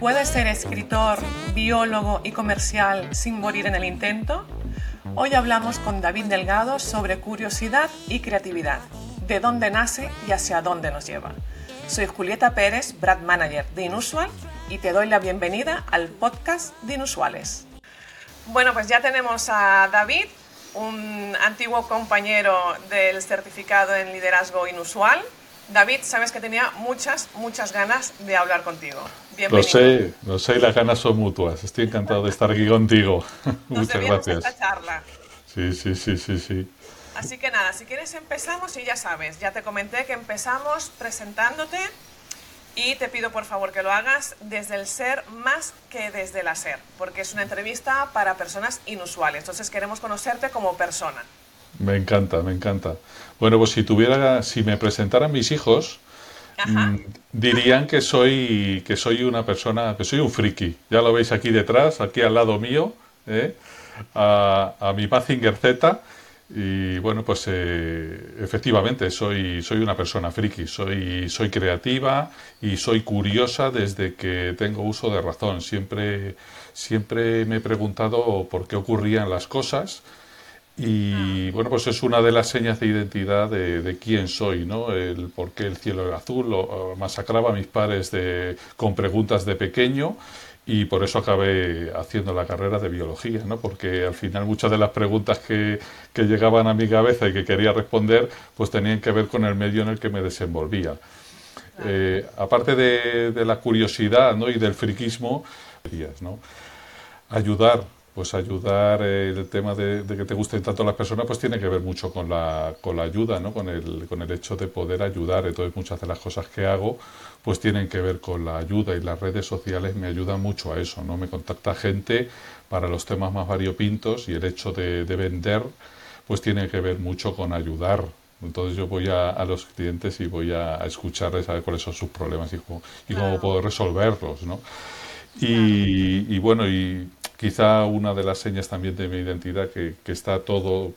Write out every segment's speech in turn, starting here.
¿Se puede ser escritor, biólogo y comercial sin morir en el intento? Hoy hablamos con David Delgado sobre curiosidad y creatividad, de dónde nace y hacia dónde nos lleva. Soy Julieta Pérez, Brad Manager de Inusual, y te doy la bienvenida al podcast de Inusuales. Bueno, pues ya tenemos a David, un antiguo compañero del certificado en liderazgo inusual. David, sabes que tenía muchas, muchas ganas de hablar contigo. Bienvenido. Lo sé, lo sé y las ganas son mutuas. Estoy encantado de estar aquí contigo. muchas gracias. Esta charla. Sí, sí, sí, sí, sí. Así que nada, si quieres empezamos y ya sabes, ya te comenté que empezamos presentándote y te pido por favor que lo hagas desde el ser más que desde el hacer, porque es una entrevista para personas inusuales. Entonces queremos conocerte como persona. Me encanta, me encanta. Bueno, pues si tuviera, si me presentaran mis hijos, mm, dirían que soy, que soy una persona, que soy un friki. Ya lo veis aquí detrás, aquí al lado mío, ¿eh? a, a mi Mazinger Z y bueno, pues eh, efectivamente soy, soy una persona friki, soy, soy creativa y soy curiosa desde que tengo uso de razón. Siempre, siempre me he preguntado por qué ocurrían las cosas y bueno, pues es una de las señas de identidad de, quién soy, ¿no? El por qué el cielo era azul, o, masacraba a mis padres de, con preguntas de pequeño y por eso acabé haciendo la carrera de biología, ¿no? porque al final muchas de las preguntas que, que, llegaban a mi cabeza y que quería responder pues tenían que ver con el medio en el que me desenvolvía. Eh, aparte de, de, la curiosidad ¿no? y del friquismo, ¿no? ayudar pues ayudar eh, el tema de, que te gusten tanto las personas pues tiene que ver mucho con la, con la ayuda ¿no? con, el, con el hecho de poder ayudar. Entonces muchas de las cosas que hago pues tienen que ver con la ayuda y las redes sociales me ayudan mucho a eso no me contacta gente para los temas más variopintos y el hecho de, vender pues tiene que ver mucho con ayudar. Entonces yo voy a, los clientes y voy a, escucharles a ver cuáles son sus problemas y cómo, y cómo puedo resolverlos ¿no? y, y bueno y quizá una de las señas también de mi identidad que, está todo,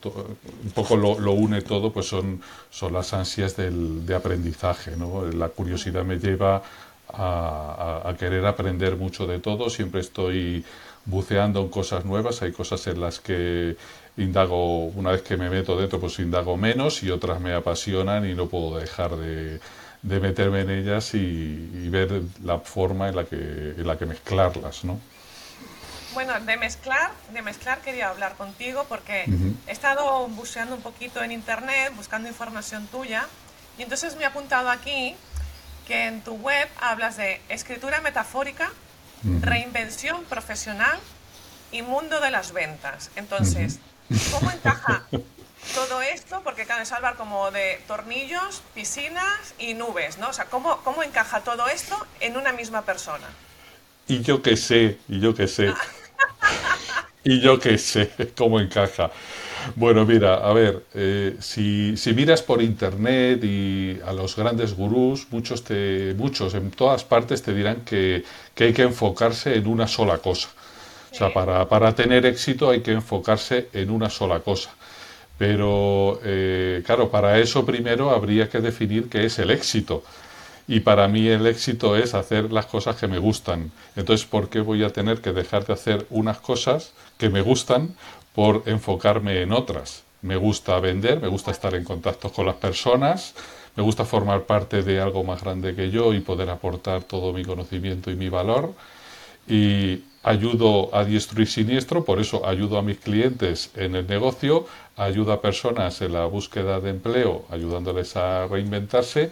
un poco lo, une todo, pues son, son las ansias del, de aprendizaje. ¿no? La curiosidad me lleva a, a, querer aprender mucho de todo, siempre estoy buceando en cosas nuevas, hay cosas en las que indago, una vez que me meto dentro, pues indago menos y otras me apasionan y no puedo dejar de, de meterme en ellas y, y, ver la forma en la que, en la que mezclarlas, ¿no? Bueno, de mezclar, de mezclar quería hablar contigo porque he estado buceando un poquito en internet, buscando información tuya, y entonces me he apuntado aquí que en tu web hablas de escritura metafórica, reinvención profesional y mundo de las ventas. Entonces, ¿cómo encaja todo esto? Porque claro, es hablar como de tornillos, piscinas y nubes, ¿no? O sea, ¿cómo, cómo encaja todo esto en una misma persona? Y yo qué sé, y yo qué sé. y yo qué sé cómo encaja. Bueno, mira, a ver, eh, si, si, miras por internet y a los grandes gurús, muchos, te, muchos en todas partes te dirán que, que hay que enfocarse en una sola cosa. O sea, para, para, tener éxito hay que enfocarse en una sola cosa. Pero, eh, claro, para eso primero habría que definir qué es el éxito y para mí el éxito es hacer las cosas que me gustan. Entonces, ¿por qué voy a tener que dejar de hacer unas cosas que me gustan por enfocarme en otras? Me gusta vender, me gusta estar en contacto con las personas, me gusta formar parte de algo más grande que yo y poder aportar todo mi conocimiento y mi valor. Y ayudo a diestro y siniestro, por eso ayudo a mis clientes en el negocio, ayudo a personas en la búsqueda de empleo, ayudándoles a reinventarse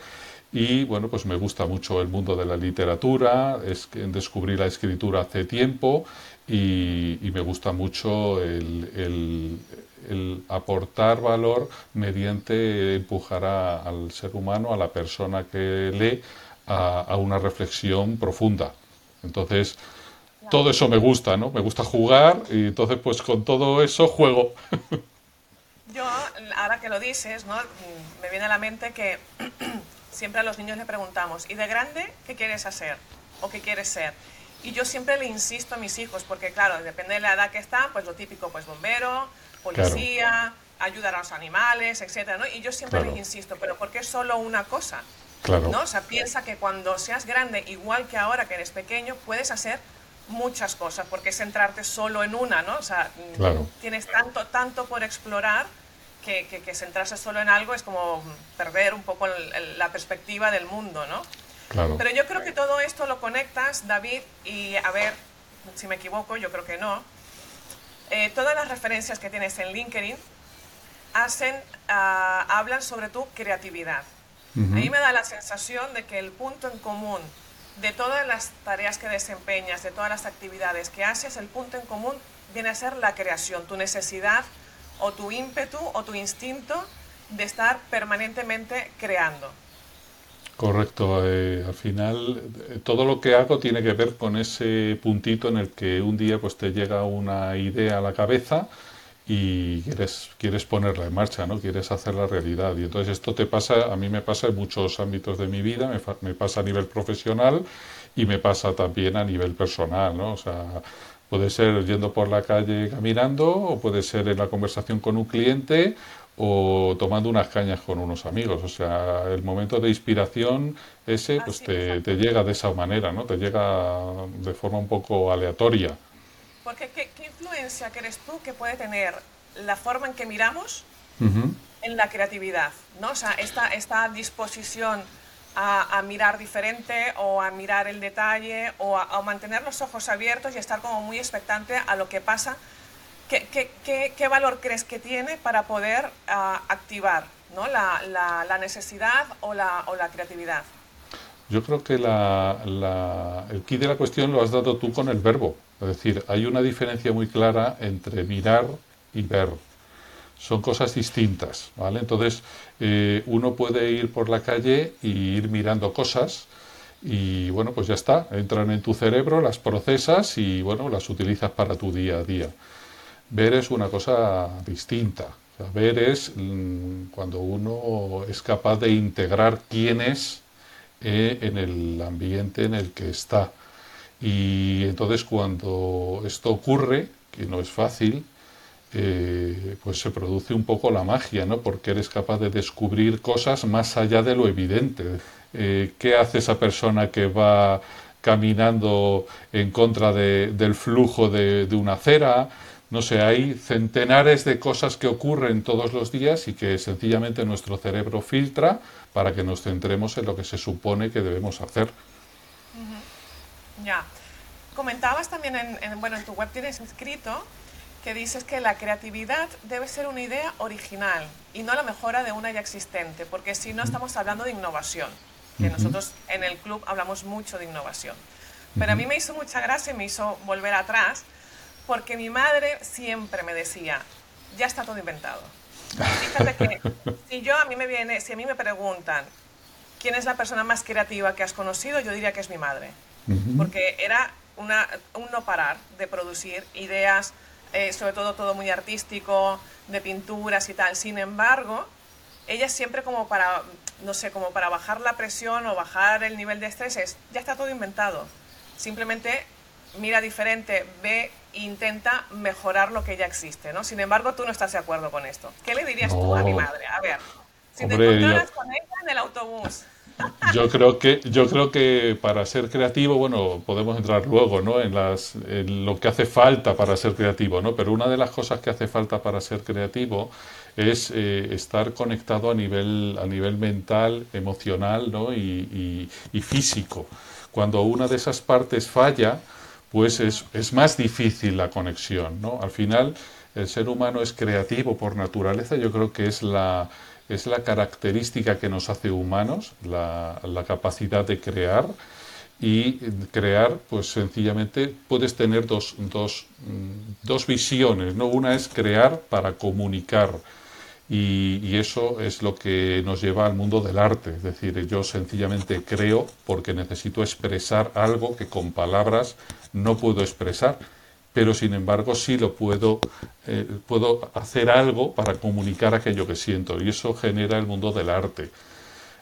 y bueno, pues me gusta mucho el mundo de la literatura, es, descubrí la escritura hace tiempo y, me gusta mucho el, aportar valor mediante empujar al ser humano, a la persona que lee, a, una reflexión profunda. Entonces, todo eso me gusta, ¿no? Me gusta jugar y entonces pues con todo eso juego. Yo, ahora que lo dices, ¿no? Me viene a la mente que siempre a los niños le preguntamos, ¿y de grande qué quieres hacer? ¿O qué quieres ser? Y yo siempre le insisto a mis hijos, porque claro, depende de la edad que están, pues lo típico, pues bombero, policía, ayudar a los animales, etcétera, ¿no? Y yo siempre les insisto, ¿pero por qué solo una cosa? Claro. ¿no? O sea, piensa que cuando seas grande, igual que ahora que eres pequeño, puedes hacer muchas cosas, porque centrarte solo en una, ¿no? O sea, tienes tanto, tanto por explorar que, que, centrarse solo en algo es como perder un poco la perspectiva del mundo, ¿no? Claro. Pero yo creo que todo esto lo conectas, David, y a ver si me equivoco, yo creo que no. Eh, todas las referencias que tienes en LinkedIn hacen, ah, hablan sobre tu creatividad. Ahí me da la sensación de que el punto en común de todas las tareas que desempeñas, de todas las actividades que haces, el punto en común viene a ser la creación, tu necesidad o tu ímpetu o tu instinto de estar permanentemente creando. Correcto. Eh, al final, eh, todo lo que hago tiene que ver con ese puntito en el que un día pues te llega una idea a la cabeza y quieres, quieres ponerla en marcha, ¿no? Quieres hacerla realidad. Y entonces esto te pasa, a mí me pasa en muchos ámbitos de mi vida, me, pasa a nivel profesional y me pasa también a nivel personal, ¿no? Puede ser yendo por la calle caminando o puede ser en la conversación con un cliente o tomando unas cañas con unos amigos. O sea, el momento de inspiración ese pues te, te, llega de esa manera, ¿no? Te llega de forma un poco aleatoria. Porque ¿qué, influencia crees tú que puede tener la forma en que miramos en la creatividad? ¿no? O sea, esta, esta disposición a, mirar diferente o a mirar el detalle o a, mantener los ojos abiertos y estar como muy expectante a lo que pasa. ¿Qué, qué, qué, valor crees que tiene para poder ah, activar ¿no? la, la, necesidad o la, o la creatividad? Yo creo que la, el key de la cuestión lo has dado tú con el verbo. Es decir, hay una diferencia muy clara entre mirar y ver. Son cosas distintas, ¿vale? Entonces, eh, uno puede ir por la calle y ir mirando cosas y, bueno, pues ya está. Entran en tu cerebro, las procesas y, bueno, las utilizas para tu día a día. Ver es una cosa distinta. ver es mm, cuando uno es capaz de integrar quién es eh, en el ambiente en el que está y entonces cuando esto ocurre, que no es fácil, eh, pues se produce un poco la magia, ¿no? Porque eres capaz de descubrir cosas más allá de lo evidente. Eh, ¿Qué hace esa persona que va caminando en contra del flujo de, de, una acera? No sé, hay centenares de cosas que ocurren todos los días y que sencillamente nuestro cerebro filtra para que nos centremos en lo que se supone que debemos hacer. Ya. Comentabas también en, bueno, en tu web tienes escrito que dices que la creatividad debe ser una idea original y no la mejora de una ya existente, porque si no estamos hablando de innovación, que nosotros en el club hablamos mucho de innovación. Pero a mí me hizo mucha gracia y me hizo volver atrás, porque mi madre siempre me decía, ya está todo inventado. Fíjate que si yo a mí me viene, si a mí me preguntan quién es la persona más creativa que has conocido, yo diría que es mi madre porque era una, un no parar de producir ideas, eh, sobre todo todo muy artístico, de pinturas y tal. Sin embargo, ella siempre como para, no sé, como para bajar la presión o bajar el nivel de estrés, es, ya está todo inventado. Simplemente mira diferente, ve e intenta mejorar lo que ya existe, ¿no? Sin embargo, tú no estás de acuerdo con esto. ¿Qué le dirías tú a mi madre? A ver, si te encontraras con ella en el autobús yo creo que yo creo que para ser creativo, bueno, podemos entrar luego, ¿no? En las en lo que hace falta para ser creativo, ¿no? Pero una de las cosas que hace falta para ser creativo es eh, estar conectado a nivel a nivel mental, emocional, ¿no? Y, y, físico. Cuando una de esas partes falla, pues es, es más difícil la conexión, ¿no? Al final, el ser humano es creativo por naturaleza. Yo creo que es la es la característica que nos hace humanos, la, capacidad de crear. Y crear, pues sencillamente puedes tener dos, dos, mm, dos visiones, ¿no? Una es crear para comunicar, y, y, eso es lo que nos lleva al mundo del arte. Es decir, yo sencillamente creo porque necesito expresar algo que con palabras no puedo expresar pero sin embargo sí lo puedo, eh, puedo hacer algo para comunicar aquello que siento y eso genera el mundo del arte.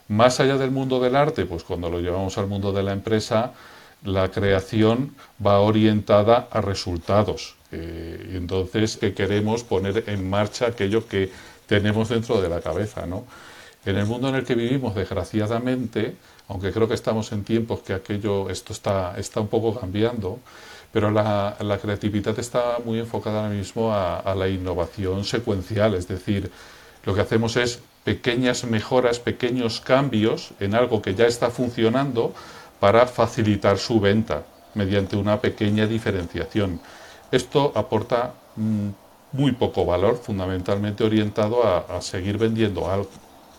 Más allá del mundo del arte, pues cuando lo llevamos al mundo de la empresa, la creación va orientada a resultados. Eh, entonces que queremos poner en marcha aquello que tenemos dentro de la cabeza, ¿no? En el mundo en el que vivimos, desgraciadamente, aunque creo que estamos en tiempos que aquello, esto está, está un poco cambiando, pero la, creatividad está muy enfocada ahora mismo a, la innovación secuencial, es decir, lo que hacemos es pequeñas mejoras, pequeños cambios en algo que ya está funcionando para facilitar su venta mediante una pequeña diferenciación. Esto aporta mm, muy poco valor, fundamentalmente orientado a, seguir vendiendo algo.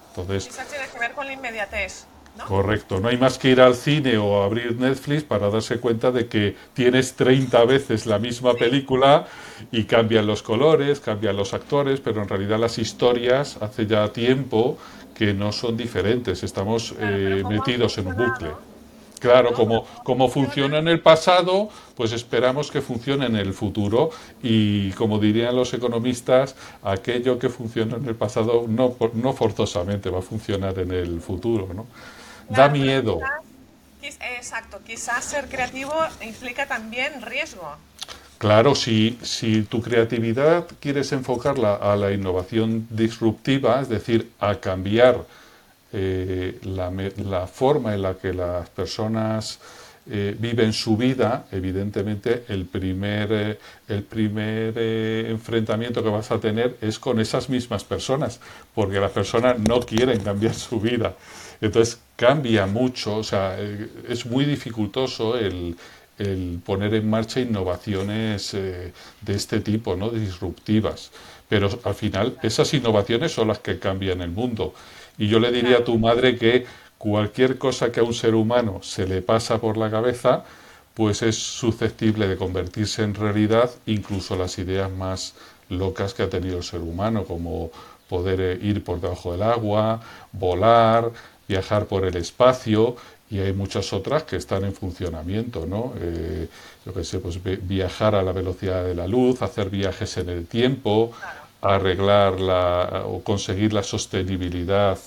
Entonces, Quizás tiene que ver con la inmediatez. Correcto, no hay más que ir al cine o abrir Netflix para darse cuenta de que tienes 30 veces la misma película y cambian los colores, cambian los actores, pero en realidad las historias hace ya tiempo que no son diferentes, estamos eh, metidos en un bucle. Claro, como, como funciona en el pasado, pues esperamos que funcione en el futuro y como dirían los economistas, aquello que funciona en el pasado no, no forzosamente va a funcionar en el futuro, ¿no? Da miedo. exacto, quizás ser creativo implica también riesgo. Claro, si, si tu creatividad quieres enfocarla a la innovación disruptiva, es decir, a cambiar eh, la, la, forma en la que las personas eh, viven su vida, evidentemente el primer, eh, el primer enfrentamiento que vas a tener es con esas mismas personas, porque las personas no quieren cambiar su vida. Entonces cambia mucho, o sea, eh, es muy dificultoso el, poner en marcha innovaciones eh, de este tipo, ¿no? disruptivas. Pero al final esas innovaciones son las que cambian el mundo. Y yo le diría a tu madre que cualquier cosa que a un ser humano se le pasa por la cabeza, pues es susceptible de convertirse en realidad incluso las ideas más locas que ha tenido el ser humano, como poder eh, ir por debajo del agua, volar, viajar por el espacio y hay muchas otras que están en funcionamiento, ¿no? Eh, yo que sé, pues viajar a la velocidad de la luz, hacer viajes en el tiempo, arreglar la, o conseguir la sostenibilidad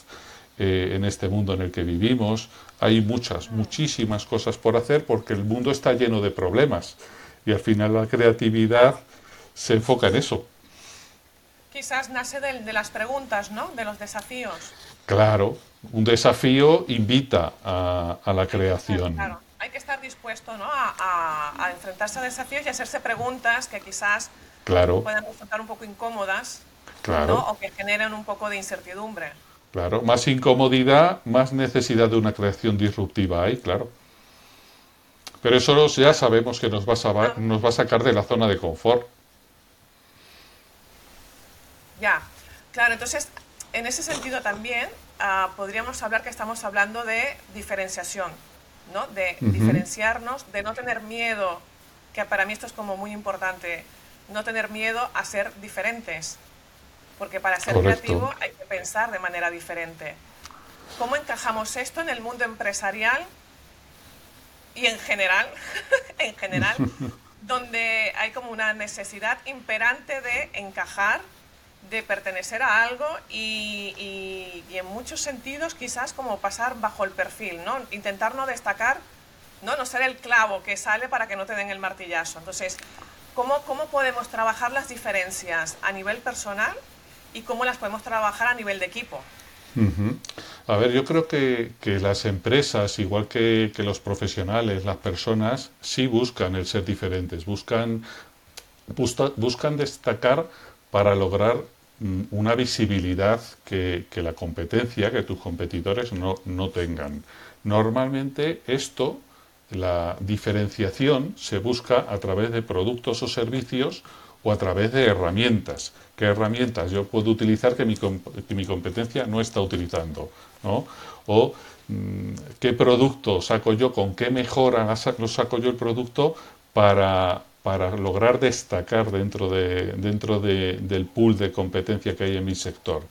eh, en este mundo en el que vivimos. Hay muchas, muchísimas cosas por hacer porque el mundo está lleno de problemas y al final la creatividad se enfoca en eso. Quizás nace de, de las preguntas, ¿no? De los desafíos. Claro, un desafío invita a, la creación. Claro, hay que estar dispuesto ¿no? a, enfrentarse a desafíos y hacerse preguntas que quizás puedan resultar un poco incómodas o que generen un poco de incertidumbre. Claro, más incomodidad, más necesidad de una creación disruptiva hay, claro. Pero eso ya sabemos que nos va a, nos va a sacar de la zona de confort. Ya, claro, entonces en ese sentido también ah, podríamos hablar que estamos hablando de diferenciación, ¿no? De diferenciarnos, de no tener miedo, que para mí esto es como muy importante, no tener miedo a ser diferentes, porque para ser creativo hay que pensar de manera diferente. ¿Cómo encajamos esto en el mundo empresarial y en general, en general, donde hay como una necesidad imperante de encajar de pertenecer a algo y, en muchos sentidos quizás como pasar bajo el perfil, ¿no? Intentar no destacar, ¿no? No ser el clavo que sale para que no te den el martillazo. Entonces, ¿cómo, cómo podemos trabajar las diferencias a nivel personal y cómo las podemos trabajar a nivel de equipo? A ver, yo creo que, las empresas, igual que, que, los profesionales, las personas, sí buscan el ser diferentes, buscan, buscan destacar para lograr mm, una visibilidad que, la competencia, que tus competidores no, no, tengan. Normalmente esto, la diferenciación, se busca a través de productos o servicios o a través de herramientas. ¿Qué herramientas yo puedo utilizar que mi, que mi competencia no está utilizando? ¿no? O mm, qué producto saco yo, con qué mejora lo saco yo el producto para, para lograr destacar dentro, de, dentro de, del pool de competencia que hay en mi sector.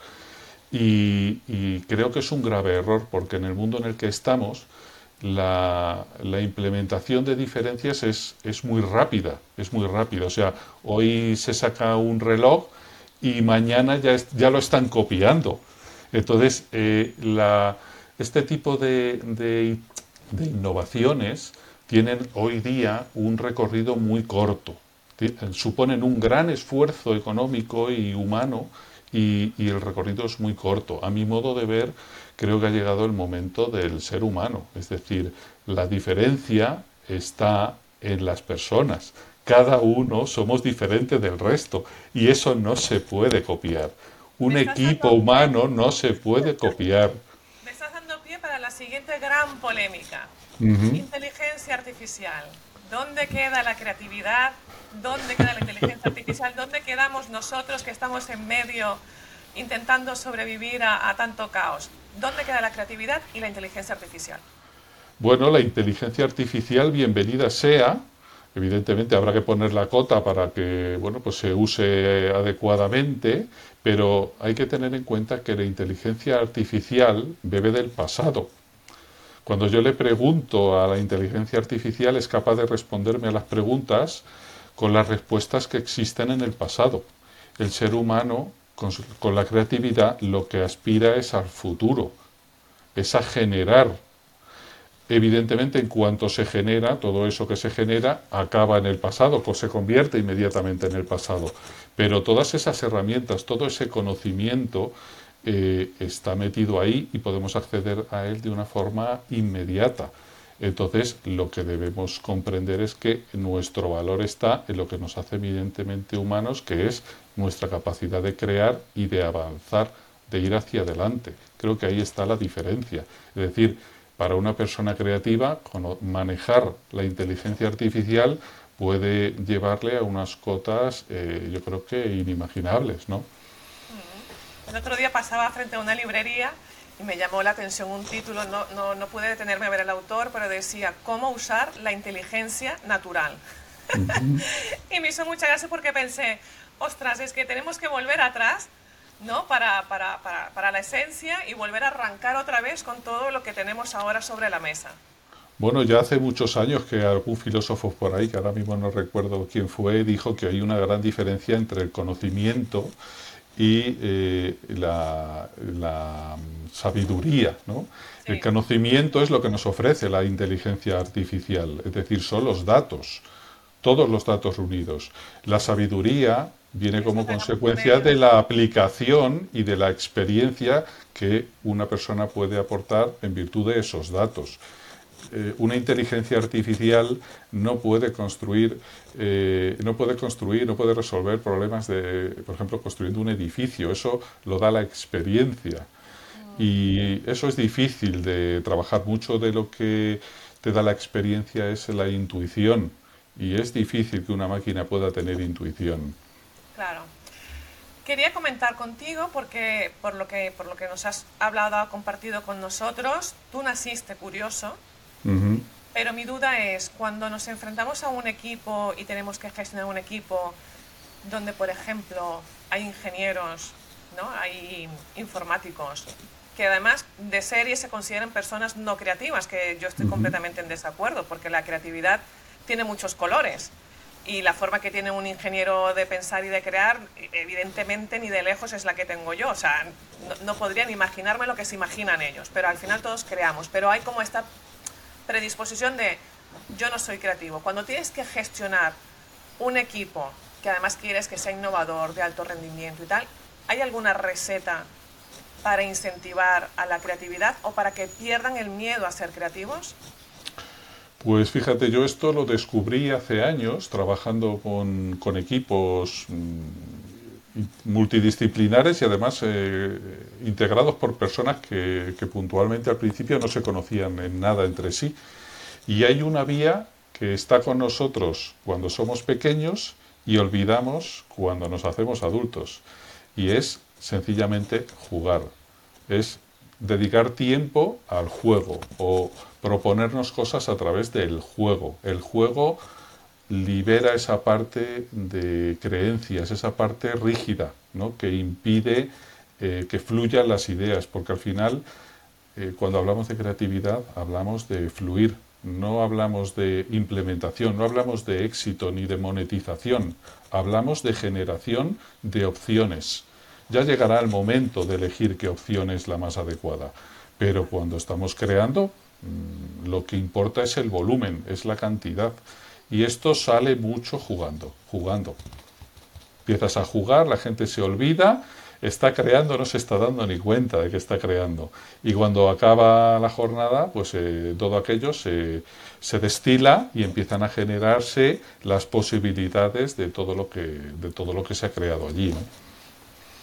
Y, creo que es un grave error porque en el mundo en el que estamos la, la implementación de diferencias es, es, muy rápida, es muy rápida. O sea, hoy se saca un reloj y mañana ya, ya lo están copiando. Entonces, eh, la, este tipo de, de, de innovaciones tienen hoy día un recorrido muy corto, suponen un gran esfuerzo económico y humano y, y, el recorrido es muy corto. A mi modo de ver, creo que ha llegado el momento del ser humano. Es decir, la diferencia está en las personas. Cada uno somos diferentes del resto y eso no se puede copiar. Un equipo humano no se puede copiar. Me estás dando pie para la siguiente gran polémica. Inteligencia artificial. ¿Dónde queda la creatividad? ¿Dónde queda la inteligencia artificial? ¿Dónde quedamos nosotros que estamos en medio intentando sobrevivir a, tanto caos? ¿Dónde queda la creatividad y la inteligencia artificial? Bueno, la inteligencia artificial, bienvenida sea. Evidentemente habrá que poner la cota para que bueno, pues se use adecuadamente, pero hay que tener en cuenta que la inteligencia artificial bebe del pasado. Cuando yo le pregunto a la inteligencia artificial es capaz de responderme a las preguntas con las respuestas que existen en el pasado. El ser humano, con, la creatividad, lo que aspira es al futuro, es a generar. Evidentemente, en cuanto se genera, todo eso que se genera acaba en el pasado, o se convierte inmediatamente en el pasado. Pero todas esas herramientas, todo ese conocimiento, eh, está metido ahí y podemos acceder a él de una forma inmediata. Entonces, lo que debemos comprender es que nuestro valor está en lo que nos hace evidentemente humanos, que es nuestra capacidad de crear y de avanzar, de ir hacia adelante. Creo que ahí está la diferencia. Es decir, para una persona creativa, manejar la inteligencia artificial puede llevarle a unas cotas, eh, yo creo que inimaginables, ¿no? El otro día pasaba frente a una librería y me llamó la atención un título, no, no, no pude detenerme a ver el autor, pero decía, ¿cómo usar la inteligencia natural? y me hizo mucha gracia porque pensé, ostras, es que tenemos que volver atrás ¿no? Para, para, para, para, la esencia y volver a arrancar otra vez con todo lo que tenemos ahora sobre la mesa. Bueno, ya hace muchos años que algún filósofo por ahí, que ahora mismo no recuerdo quién fue, dijo que hay una gran diferencia entre el conocimiento y eh, la, sabiduría. ¿no? El conocimiento es lo que nos ofrece la inteligencia artificial, es decir, son los datos, todos los datos reunidos. La sabiduría viene como consecuencia de la aplicación y de la experiencia que una persona puede aportar en virtud de esos datos. Eh, una inteligencia artificial no puede construir, eh, no puede construir, no puede resolver problemas de, por ejemplo, construyendo un edificio. Eso lo da la experiencia. Y eso es difícil de trabajar. Mucho de lo que te da la experiencia es la intuición. Y es difícil que una máquina pueda tener intuición. Claro. Quería comentar contigo porque por lo que por lo que nos has hablado, compartido con nosotros, tú naciste curioso, pero mi duda es, cuando nos enfrentamos a un equipo y tenemos que gestionar un equipo donde, por ejemplo, hay ingenieros, ¿no? hay informáticos, que además de serie se consideran personas no creativas, que yo estoy completamente en desacuerdo, porque la creatividad tiene muchos colores. Y la forma que tiene un ingeniero de pensar y de crear, evidentemente ni de lejos es la que tengo yo. O sea, no, no podría ni imaginarme lo que se imaginan ellos, pero al final todos creamos. Pero hay como esta predisposición de yo no soy creativo. Cuando tienes que gestionar un equipo que además quieres que sea innovador, de alto rendimiento y tal, ¿hay alguna receta para incentivar a la creatividad o para que pierdan el miedo a ser creativos? Pues fíjate, yo esto lo descubrí hace años trabajando con, con equipos mm, multidisciplinares y además eh, integrados por personas que, que, puntualmente al principio no se conocían en nada entre sí. Y hay una vía que está con nosotros cuando somos pequeños y olvidamos cuando nos hacemos adultos. Y es sencillamente jugar. Es dedicar tiempo al juego o proponernos cosas a través del juego. El juego libera esa parte de creencias, esa parte rígida, ¿no? que impide eh, que fluyan las ideas, porque al final, eh, cuando hablamos de creatividad, hablamos de fluir, no hablamos de implementación, no hablamos de éxito ni de monetización, hablamos de generación de opciones. Ya llegará el momento de elegir qué opción es la más adecuada, pero cuando estamos creando, mm, lo que importa es el volumen, es la cantidad. Y esto sale mucho jugando, jugando. Empiezas a jugar, la gente se olvida, está creando, no se está dando ni cuenta de que está creando. Y cuando acaba la jornada, pues eh, todo aquello se, destila y empiezan a generarse las posibilidades de todo lo que, de todo lo que se ha creado allí.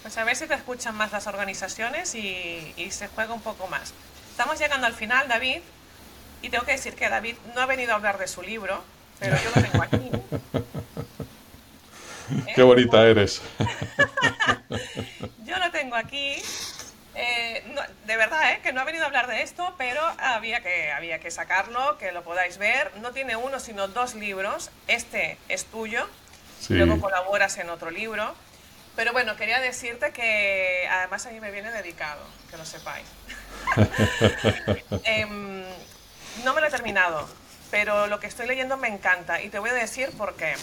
Pues a ver si te escuchan más las organizaciones y, y se juega un poco más. Estamos llegando al final, David, y tengo que decir que David no ha venido a hablar de su libro, pero yo lo tengo aquí. Qué bonita eres. yo lo tengo aquí. Eh, de verdad, eh, que no ha venido a hablar de esto, pero había que, había que sacarlo, que lo podáis ver. No tiene uno, sino dos libros. Este es tuyo, luego colaboras en otro libro. Pero bueno, quería decirte que además a mí me viene dedicado, que lo sepáis. Em, no me lo he terminado, pero lo que estoy leyendo me encanta y te voy a decir por qué.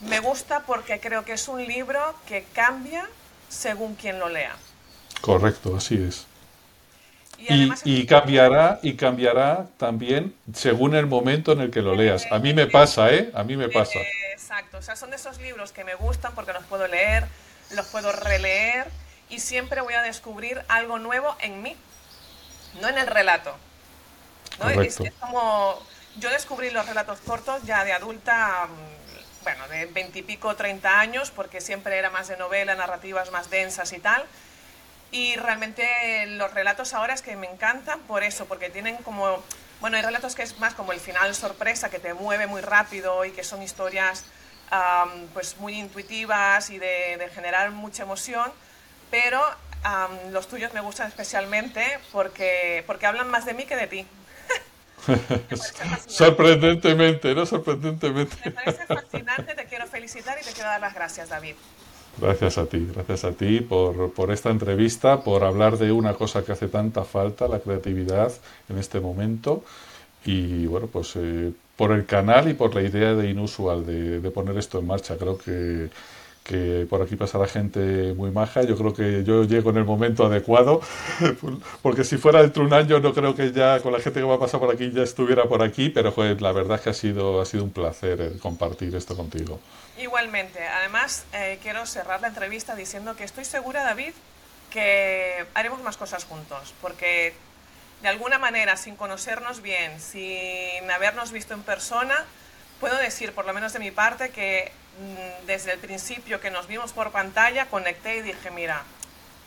Me gusta porque creo que es un libro que cambia según quien lo lea. Correcto, así es. Y, cambiará y cambiará también según el momento en el que lo leas. A mí me pasa, ¿eh? A mí me pasa. Exacto, o sea, son de esos libros que me gustan porque los puedo leer, los puedo releer y siempre voy a descubrir algo nuevo en mí, no en el relato. Es, como, yo descubrí los relatos cortos ya de adulta, mm, bueno, de veintipico, treinta años, porque siempre era más de novela, narrativas más densas y tal. Y realmente los relatos ahora es que me encantan por eso, porque tienen como, bueno, hay relatos que es más como el final sorpresa, que te mueve muy rápido y que son historias pues muy intuitivas y de, generar mucha emoción, pero los tuyos me gustan especialmente porque, porque hablan más de mí que de ti. Sorprendentemente, ¿no? Sorprendentemente. Me parece fascinante, te quiero felicitar y te quiero dar las gracias, David. Gracias a ti, gracias a ti por, por, esta entrevista, por hablar de una cosa que hace tanta falta, la creatividad en este momento. Y bueno, pues eh, por el canal y por la idea de Inusual de, de poner esto en marcha. Creo que que por aquí pasa la gente muy maja. Yo creo que yo llego en el momento adecuado, porque si fuera de un año no creo que ya con la gente que va a pasar por aquí ya estuviera por aquí, pero pues, la verdad es que ha sido, ha sido un placer eh, compartir esto contigo. Igualmente. Además, eh, quiero cerrar la entrevista diciendo que estoy segura, David, que haremos más cosas juntos, porque de alguna manera, sin conocernos bien, sin habernos visto en persona, puedo decir, por lo menos de mi parte, que desde el principio que nos vimos por pantalla, conecté y dije, mira,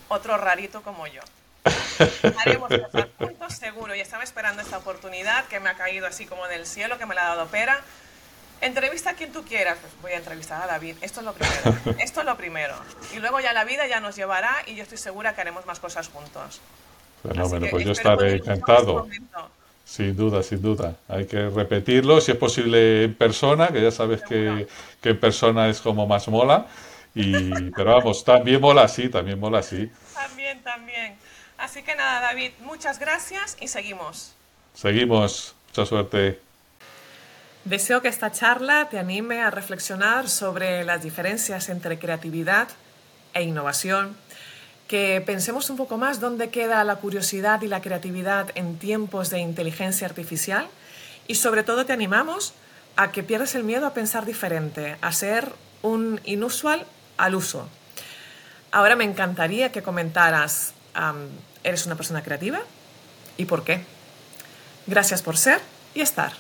otro rarito como yo. Haremos cosas juntos, seguro. Y estaba esperando esta oportunidad que me ha caído así como del cielo, que me la ha dado pera. Entrevista a quien tú quieras. Pues voy a entrevistar a David. Esto es lo primero. Esto es lo primero. Y luego ya la vida ya nos llevará y yo estoy segura que haremos más cosas juntos. Fenómeno, pues yo estaré encantado. Sin duda, sin duda. Hay que repetirlo, si es posible en persona, que ya sabes que, que en persona es como más mola. Y, pero vamos, también mola así, también mola así. También, también. Así que nada, David, muchas gracias y seguimos. Seguimos. Mucha suerte. Deseo que esta charla te anime a reflexionar sobre las diferencias entre creatividad e innovación que pensemos un poco más dónde queda la curiosidad y la creatividad en tiempos de inteligencia artificial y sobre todo te animamos a que pierdas el miedo a pensar diferente, a ser un inusual al uso. Ahora me encantaría que comentaras, ¿eres una persona creativa? ¿Y por qué? Gracias por ser y estar.